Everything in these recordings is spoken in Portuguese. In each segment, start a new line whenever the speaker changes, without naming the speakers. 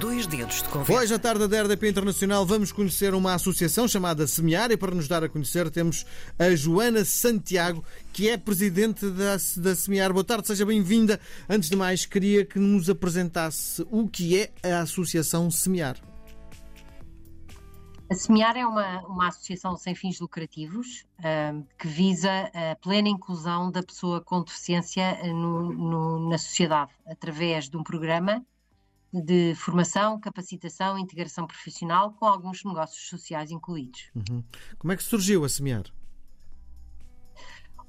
Dois dedos de conversa.
Hoje, à tarde da RDP Internacional, vamos conhecer uma associação chamada Semear e para nos dar a conhecer temos a Joana Santiago, que é presidente da, da Semear. Boa tarde, seja bem-vinda. Antes de mais, queria que nos apresentasse o que é a Associação Semear.
A Semear é uma, uma associação sem fins lucrativos uh, que visa a plena inclusão da pessoa com deficiência no, no, na sociedade, através de um programa de formação, capacitação e integração profissional, com alguns negócios sociais incluídos.
Uhum. Como é que surgiu a Semear?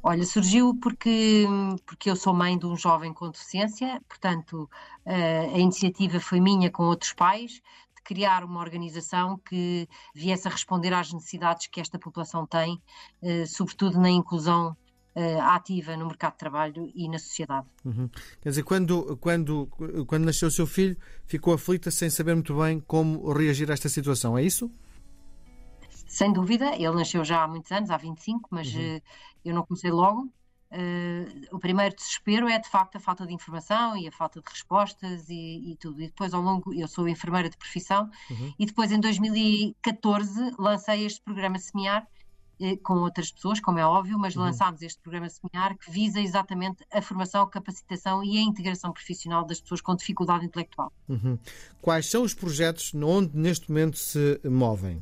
Olha, surgiu porque, porque eu sou mãe de um jovem com deficiência, portanto, uh, a iniciativa foi minha com outros pais, criar uma organização que viesse a responder às necessidades que esta população tem, eh, sobretudo na inclusão eh, ativa no mercado de trabalho e na sociedade.
Uhum. Quer dizer, quando, quando, quando nasceu o seu filho, ficou aflita sem saber muito bem como reagir a esta situação, é isso?
Sem dúvida, ele nasceu já há muitos anos, há 25, mas uhum. Eh, eu não comecei logo. Uh, o primeiro desespero é de facto a falta de informação e a falta de respostas e, e tudo. E depois, ao longo, eu sou enfermeira de profissão, uhum. e depois em 2014 lancei este programa Semear com outras pessoas, como é óbvio, mas uhum. lançámos este programa Semear que visa exatamente a formação, a capacitação e a integração profissional das pessoas com dificuldade intelectual.
Uhum. Quais são os projetos onde neste momento se movem?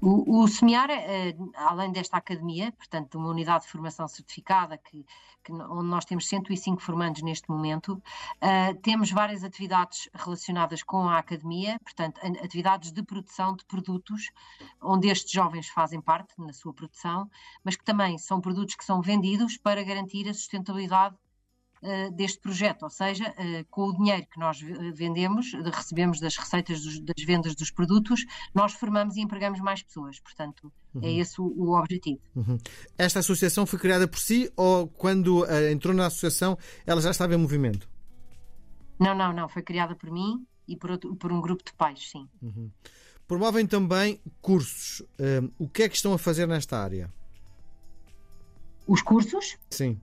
O, o SEMIAR, eh, além desta academia, portanto, uma unidade de formação certificada, que, que onde nós temos 105 formandos neste momento, uh, temos várias atividades relacionadas com a academia, portanto, atividades de produção de produtos, onde estes jovens fazem parte na sua produção, mas que também são produtos que são vendidos para garantir a sustentabilidade deste projeto, ou seja, uh, com o dinheiro que nós vendemos, recebemos das receitas dos, das vendas dos produtos, nós formamos e empregamos mais pessoas. Portanto, é uhum. é esse o, o objetivo.
Uhum. Esta associação foi criada por si ou quando uh, entrou na associação ela já estava em movimento?
Não, não, não. Foi criada por mim e por, outro, por um grupo de pais, sim.
Uhum. Promovem também cursos. o que é que estão a fazer nesta área?
Os cursos?
Sim.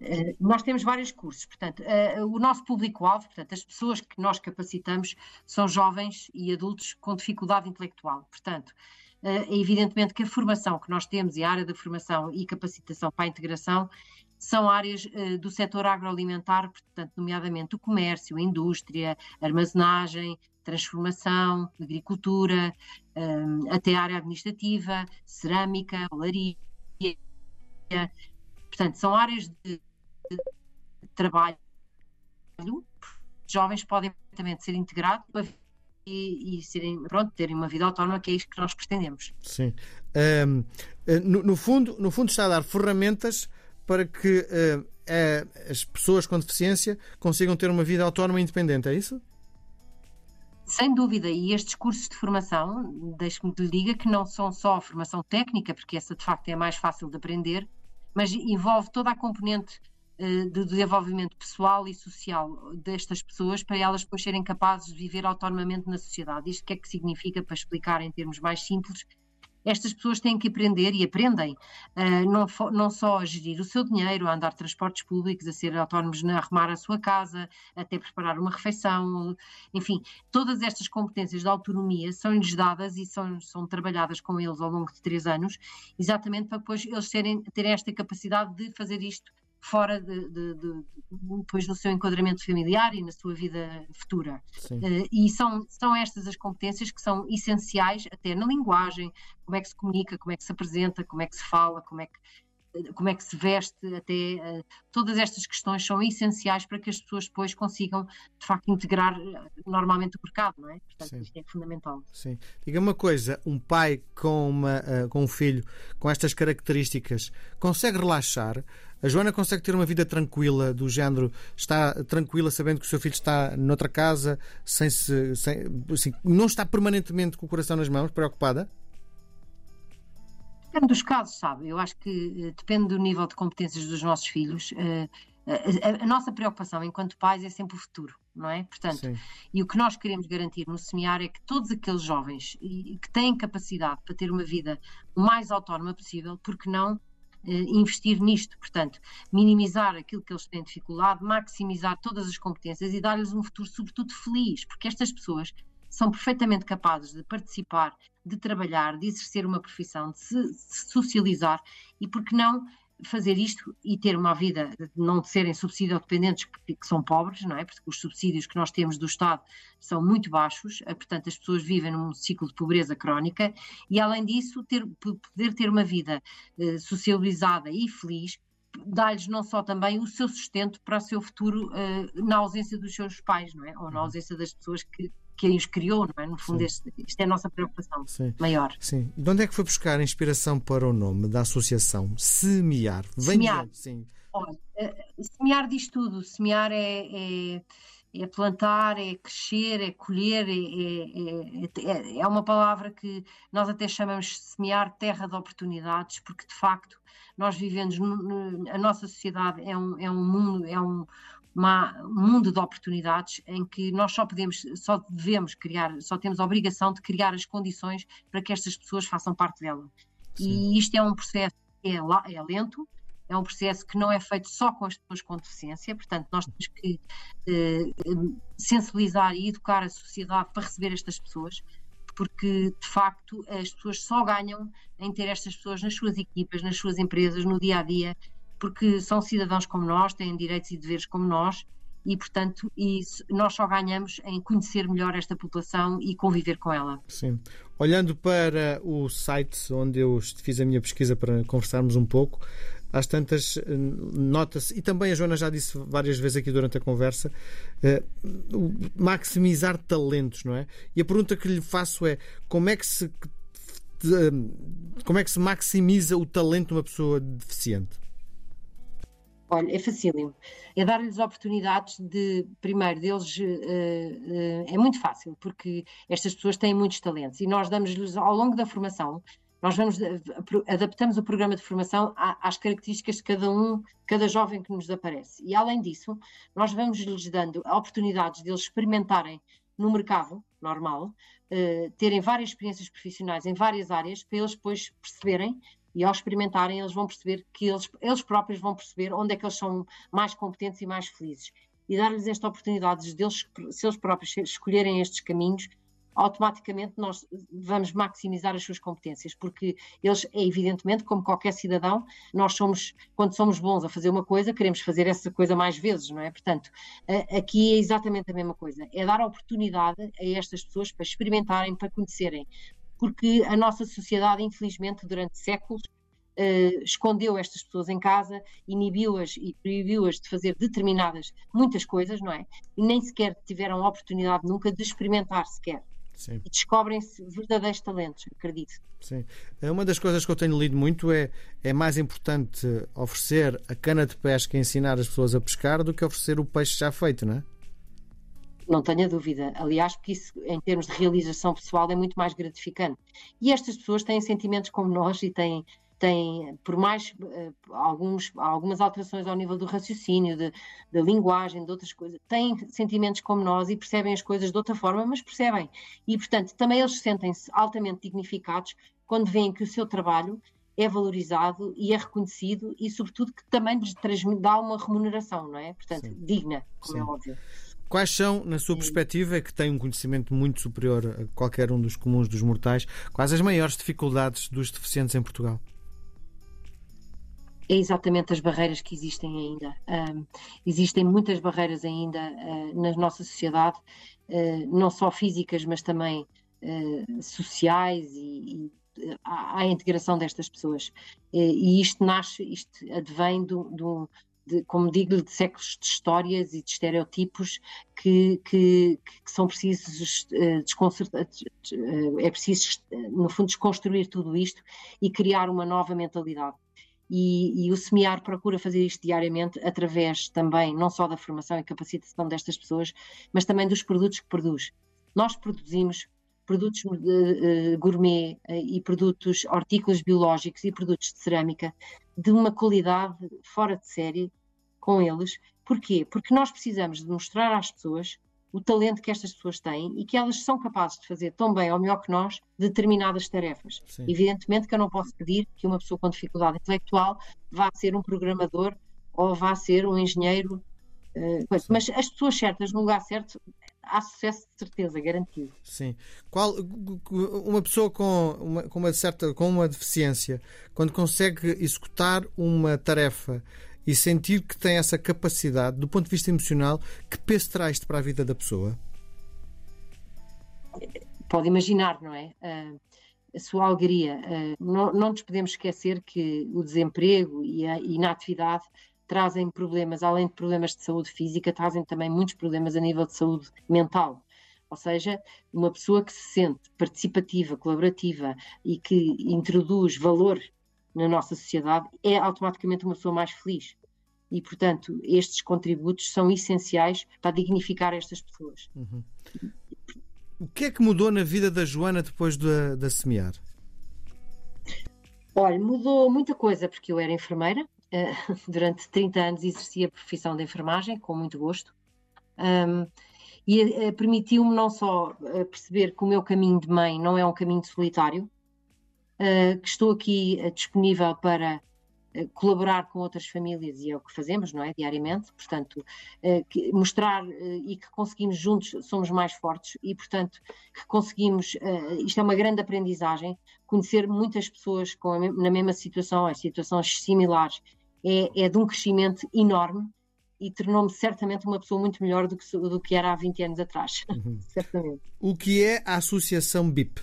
Eh, nós temos vários cursos, portanto, uh, o nosso público-alvo, portanto, as pessoas que nós capacitamos são jovens e adultos com dificuldade intelectual. Portanto, uh, é evidentemente que a formação que nós temos e a área da formação e capacitação para a integração são áreas do setor agroalimentar, portanto, nomeadamente o comércio, a indústria, armazenagem, transformação, agricultura, até a área administrativa, cerâmica, olaria. Portanto, são áreas de trabalho, jovens podem perfeitamente ser integrados e, e, serem, pronto, terem uma vida autónoma, que é isto que nós pretendemos.
Sim. Um, eh, no, no, fundo, no fundo está a dar ferramentas para que uh, as pessoas com deficiência consigam ter uma vida autónoma e independente, é isso?
Sem dúvida, e estes cursos de formação, deixe-me que lhe diga que não são só formação técnica, porque essa de facto é mais fácil de aprender, mas envolve toda a componente uh, de desenvolvimento pessoal e social destas pessoas para elas depois serem capazes de viver autonomamente na sociedade. Isto o que é que significa, para explicar em termos mais simples, estas pessoas têm que aprender e aprendem uh, não, não, só a gerir o seu dinheiro, a andar transportes públicos, a ser autónomos a arrumar a sua casa, até preparar uma refeição, enfim, todas estas competências de autonomia são-lhes dadas e são, são trabalhadas com eles ao longo de três anos, exatamente para depois eles serem, terem esta capacidade de fazer isto fora de, de, de, depois do seu enquadramento familiar e na sua vida futura. Uh, e são, são estas as competências que são essenciais até na linguagem, como é que se comunica, como é que se apresenta, como é que se fala, como é que como é que se veste, até uh, todas estas questões são essenciais para que as pessoas depois consigam, de facto, integrar uh, normalmente o mercado, não é? Portanto, Sim. isto é fundamental.
Sim. Diga uma coisa, um pai com, uma, uh, com um filho com estas características consegue relaxar? A Joana consegue ter uma vida tranquila, do género, está tranquila sabendo que o seu filho está noutra casa, sem se, sem, assim, não está permanentemente com o coração nas mãos, preocupada?
Depende dos casos, sabe? Eu acho que uh, depende do nível de competências dos nossos filhos. Uh, a, a, nossa preocupação enquanto pais é sempre o futuro, não é? Portanto, Sim. e o que nós queremos garantir no semear é que todos aqueles jovens que têm capacidade para ter uma vida o mais autónoma possível, porque não investir nisto, portanto, minimizar aquilo que eles têm dificuldade, maximizar todas as competências e dar-lhes um futuro, sobretudo, feliz, porque estas pessoas são perfeitamente capazes de participar, de trabalhar, de exercer uma profissão, de se, socializar e, por que não, fazer isto e ter uma vida, não de serem subsídio dependentes que, que são pobres, não é? Porque os subsídios que nós temos do Estado são muito baixos, eh, portanto as pessoas vivem num ciclo de pobreza crónica e além disso ter, poder ter uma vida eh, socializada e feliz dá-lhes não só também o seu sustento para o seu futuro uh, na ausência dos seus pais, não é? Ou na uhum. ausência das pessoas que, que os criou, não é? No fundo, este, isto é a nossa preocupação Sim. maior.
Sim. De onde é que foi buscar a inspiração para o nome da associação? Semear.
Vem semear. Sim. Olha, uh, semear diz tudo. Semear é, é, é, plantar, é crescer, é colher, é, é, é, é uma palavra que nós até chamamos de semear terra de oportunidades, porque de facto nós vivemos, a nossa sociedade é um, é um mundo, é um, uma, um mundo de oportunidades em que nós só podemos, só devemos criar, só temos a obrigação de criar as condições para que estas pessoas façam parte dela. Sim. E isto é um processo que é, é lento, é um processo que não é feito só com as pessoas com deficiência, portanto, nós temos que eh, sensibilizar e educar a sociedade para receber estas pessoas, porque de facto as pessoas só ganham em ter estas pessoas nas suas equipas, nas suas empresas, no dia a dia, porque são cidadãos como nós, têm direitos e deveres como nós, e portanto isso, nós só ganhamos em conhecer melhor esta população e conviver com ela.
Sim. Olhando para o site onde eu fiz a minha pesquisa para conversarmos um pouco, às tantas eh, nota-se, e também a Joana já disse várias vezes aqui durante a conversa, eh, maximizar talentos, não é? E a pergunta que lhe faço é como é que se como é que se maximiza o talento de uma pessoa deficiente?
Olha, é facílimo. É dar-lhes oportunidades de, primeiro, deles. Uh, uh, é muito fácil, porque estas pessoas têm muitos talentos e nós damos-lhes, ao longo da formação, nós vamos, adaptamos o programa de formação às características de cada um, cada jovem que nos aparece. E além disso, nós vamos lhes dando oportunidades de eles experimentarem no mercado normal, uh, terem várias experiências profissionais em várias áreas, para eles depois perceberem e ao experimentarem eles vão perceber que eles, eles próprios vão perceber onde é que eles são mais competentes e mais felizes. E dar-lhes esta oportunidade de eles, se eles próprios escolherem estes caminhos automaticamente nós vamos maximizar as suas competências, porque eles, é evidentemente, como qualquer cidadão, nós somos, quando somos bons a fazer uma coisa, queremos fazer essa coisa mais vezes, não é? Portanto, aqui é exatamente a mesma coisa, é dar oportunidade a estas pessoas para experimentarem, para conhecerem, porque a nossa sociedade, infelizmente, durante séculos, Uh, escondeu estas pessoas em casa, inibiu-as e proibiu-as de fazer determinadas, muitas coisas, não é? E nem sequer tiveram a oportunidade nunca de experimentar sequer. Sim. e descobrem-se verdadeiros talentos, acredito.
Sim. É uma das coisas que eu tenho lido muito é é mais importante oferecer a cana de pesca e ensinar as pessoas a pescar do que oferecer o peixe já feito, não é?
Não tenha dúvida. Aliás, porque isso, em termos de realização pessoal, é muito mais gratificante. E estas pessoas têm sentimentos como nós e têm têm, por mais uh, alguns, algumas alterações ao nível do raciocínio, da linguagem, de outras coisas, têm sentimentos como nós e percebem as coisas de outra forma, mas percebem. E, portanto, também eles sentem-se altamente dignificados quando veem que o seu trabalho é valorizado e é reconhecido e, sobretudo, que também lhes dá uma remuneração, não é? Portanto, Sim. digna, como é Sim. é óbvio.
Quais são, na sua perspectiva, que tem um conhecimento muito superior a qualquer um dos comuns dos mortais, quais as maiores dificuldades dos deficientes em Portugal?
é exatamente as barreiras que existem ainda. Um, existem muitas barreiras ainda uh, na nossa sociedade, uh, não só físicas, mas também uh, sociais e, e à, à, integração destas pessoas. e isto nasce, isto advém do, do de, como digo, de séculos de histórias e de estereotipos que, que, que são precisos desconcertar, é preciso, no fundo, desconstruir tudo isto e criar uma nova mentalidade. E, e, o SEMIAR procura fazer isto diariamente através também, não só da formação e capacitação destas pessoas, mas também dos produtos que produz. Nós produzimos produtos uh, gourmet uh, e produtos hortícolas biológicos e produtos de cerâmica de uma qualidade fora de série com eles. Porquê? Porque nós precisamos de mostrar às pessoas o talento que estas pessoas têm e que elas são capazes de fazer tão bem ou melhor que nós determinadas tarefas. Sim. Evidentemente que eu não posso pedir que uma pessoa com dificuldade intelectual vá ser um programador ou vá ser um engenheiro, uh, mas as pessoas certas no lugar certo há sucesso de certeza, garantido.
Sim. Qual, uma pessoa com uma, com uma certa com uma deficiência, quando consegue executar uma tarefa e sentir que tem essa capacidade, do ponto de vista emocional, que peso traz isto para a vida da pessoa?
Pode imaginar, não é? a sua alegria. não, não nos podemos esquecer que o desemprego e a inatividade trazem problemas, além de problemas de saúde física, trazem também muitos problemas a nível de saúde mental. Ou seja, uma pessoa que se sente participativa, colaborativa e que introduz valor na nossa sociedade é automaticamente uma pessoa mais feliz. E, portanto, estes contributos são essenciais para dignificar estas pessoas. Uhum.
O que é que mudou na vida da Joana depois de, de semear?
Olha, mudou muita coisa, porque eu era enfermeira, durante 30 anos exerci a profissão de enfermagem, com muito gosto, um, e uh, permitiu-me não só uh, perceber que o meu caminho de mãe não é um caminho solitário, uh, que estou aqui disponível para colaborar com outras famílias e é o que fazemos, não é? Diariamente, portanto, que, mostrar e que conseguimos juntos, somos mais fortes e, portanto, que conseguimos, isto é uma grande aprendizagem, conhecer muitas pessoas com na mesma situação, em situações similares, é, é de um crescimento enorme e tornou-me certamente uma pessoa muito melhor do que, do que era há 20 anos atrás. Uhum. certamente.
O que é a Associação BIP?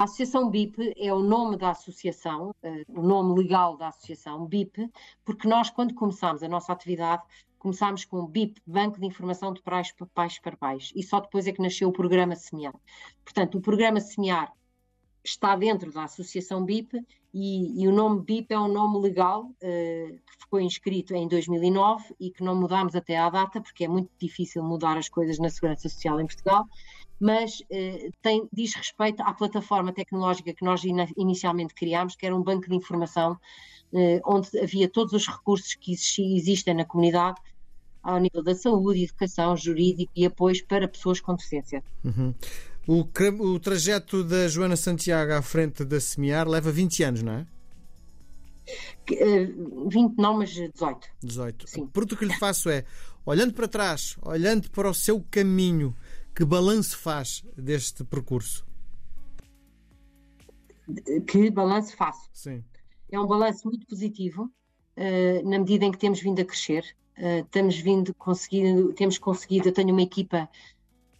A Associação BIP é o nome da associação, uh, o nome legal da associação BIP, porque nós, quando começámos a nossa atividade, começámos com o BIP, Banco de Informação de Pais, Pais para Pais, e só depois é que nasceu o programa Semear. Portanto, o programa Semear está dentro da Associação BIP e, e, o nome BIP é um nome legal uh, que ficou inscrito em 2009 e que não mudámos até à data, porque é muito difícil mudar as coisas na Segurança Social em Portugal, mas uh, tem, diz respeito à plataforma tecnológica que nós in, inicialmente criámos, que era um banco de informação uh, onde havia todos os recursos que existi, existem na comunidade ao nível da saúde, educação, jurídico e apoios para pessoas com deficiência.
Uhum. O, o trajeto da Joana Santiago à frente da Semear leva 20 anos, não é?
20 não, mas 18.
18. Sim. A pergunta que lhe faço é: olhando para trás, olhando para o seu caminho, que balanço faz deste percurso?
Que balanço faço?
Sim.
É um balanço muito positivo, uh, na medida em que temos vindo a crescer. Uh, temos vindo conseguindo, temos conseguido, eu tenho uma equipa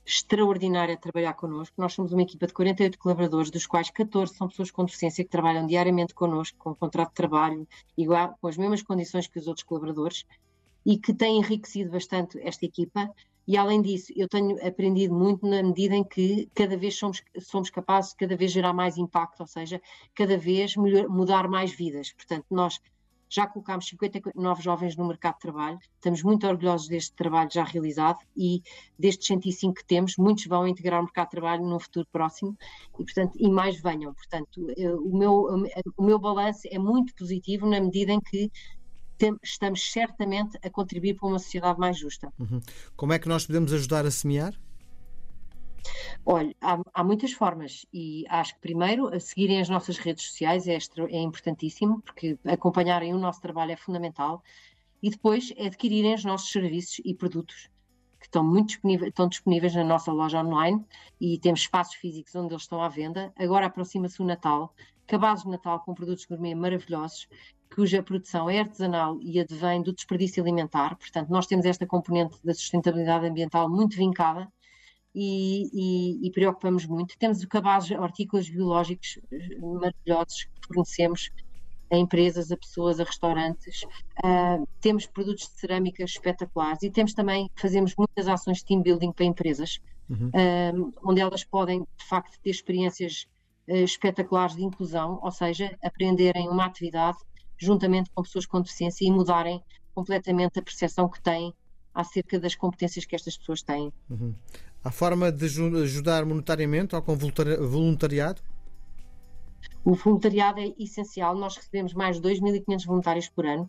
extraordinária a trabalhar connosco. Nós somos uma equipa de 48 colaboradores, dos quais 14 são pessoas com deficiência que trabalham diariamente connosco, com um contrato de trabalho igual, com as mesmas condições que os outros colaboradores e que têm enriquecido bastante esta equipa. E além disso, eu tenho aprendido muito na medida em que cada vez somos, somos capazes de cada vez gerar mais impacto, ou seja, cada vez melhor, mudar mais vidas. Portanto, nós já colocámos 59 jovens no mercado de trabalho, estamos muito orgulhosos deste trabalho já realizado e destes 105 que temos, muitos vão integrar o mercado de trabalho num futuro próximo e, portanto, e mais venham. Portanto, o meu, o meu balanço é muito positivo na medida em que estamos certamente a contribuir para uma sociedade mais justa.
Uhum. Como é que nós podemos ajudar a semear?
Olha, há, há, muitas formas e acho que primeiro seguirem as nossas redes sociais é, extra, é importantíssimo porque acompanharem o nosso trabalho é fundamental e depois é adquirirem os nossos serviços e produtos que estão muito disponíveis, estão disponíveis na nossa loja online e temos espaços físicos onde eles estão à venda. Agora aproxima-se o Natal, cabazes de Natal com produtos gourmet maravilhosos, cuja produção é artesanal e advém do desperdício alimentar. Portanto, nós temos esta componente da sustentabilidade ambiental muito vincada e, e, e, preocupamos muito. Temos o cabaz hortícolas biológicos maravilhosos que fornecemos a empresas, a pessoas, a restaurantes. Uh, temos produtos de cerâmica espetaculares e temos também, fazemos muitas ações de team building para empresas, uhum. uh, onde elas podem, de facto, ter experiências uh, espetaculares de inclusão, ou seja, aprenderem uma atividade juntamente com pessoas com deficiência e mudarem completamente a percepção que têm acerca das competências que estas pessoas têm.
Uhum. Há forma de ajudar monetariamente ou com voluntariado?
O voluntariado é essencial. Nós recebemos mais de 2.500 voluntários por ano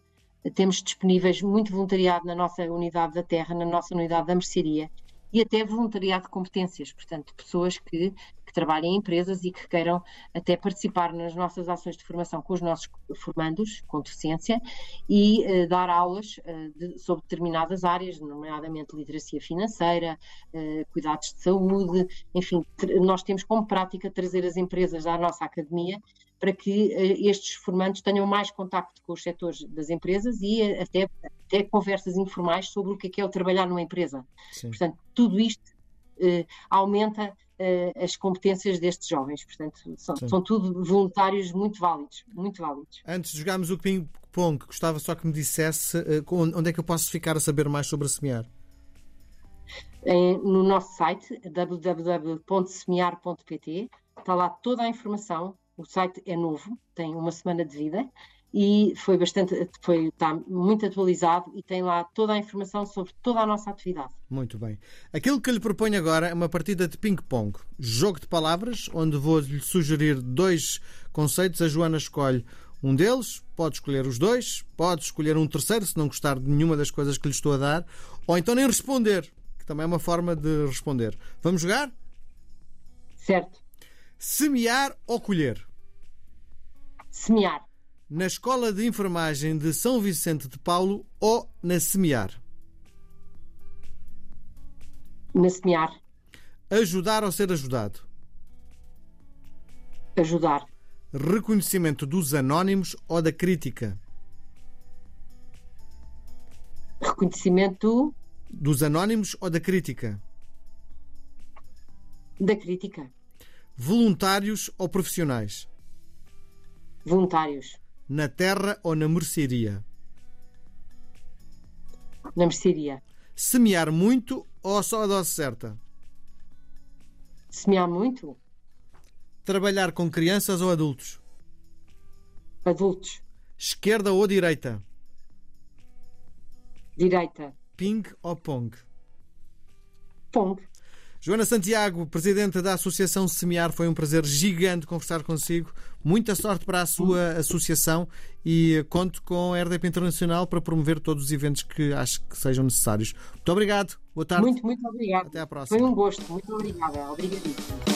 temos disponíveis muito voluntariado na nossa unidade da terra, na nossa unidade da mercearia e até voluntariado de competências, portanto, pessoas que, que, em empresas e que queiram até participar nas nossas ações de formação com os nossos formandos com deficiência e uh, dar aulas uh, de, sobre determinadas áreas, nomeadamente literacia financeira, uh, cuidados de saúde, enfim, nós temos como prática trazer as empresas à nossa academia para que uh, estes formandos tenham mais contacto com os setores das empresas e uh, até, até conversas informais sobre o que é, que é o trabalhar numa empresa. Sim. Portanto, tudo isto uh, aumenta as competências destes jovens. Portanto, são, são, tudo voluntários muito válidos, muito válidos.
Antes de jogarmos o ping-pong, gostava só que me dissesse onde é que eu posso ficar a saber mais sobre a Semear?
no nosso site www.semear.pt está lá toda a informação o site é novo, tem uma semana de vida e foi bastante, foi, está muito atualizado e tem lá toda a informação sobre toda a nossa atividade.
Muito bem. Aquilo que lhe proponho agora é uma partida de ping-pong, jogo de palavras, onde vou-lhe sugerir dois conceitos. A Joana escolhe um deles, pode escolher os dois, pode escolher um terceiro, se não gostar de nenhuma das coisas que lhe estou a dar, ou então nem responder, que também é uma forma de responder. Vamos jogar?
Certo.
Semear ou colher?
Semear.
Na Escola de Enfermagem de São Vicente de Paulo ou na Semear?
Na Semear.
Ajudar ou ser ajudado?
Ajudar.
Reconhecimento dos anónimos ou da crítica?
Reconhecimento
dos anónimos ou da crítica?
Da crítica.
Voluntários ou profissionais?
Voluntários.
Na terra ou na mercearia?
Na mercearia.
Semear muito ou só a dose certa?
Semear muito.
Trabalhar com crianças ou adultos?
Adultos.
Esquerda ou direita?
Direita.
Ping ou pong?
Pong.
Joana Santiago, presidente da Associação Semear, foi um prazer gigante conversar consigo. Muita sorte para a sua associação e conto com a RDP Internacional para promover todos os eventos que acho que sejam necessários. Muito obrigado. Boa tarde.
Muito, muito obrigado.
Até à próxima.
Foi um gosto. Muito obrigada. Obrigadíssimo.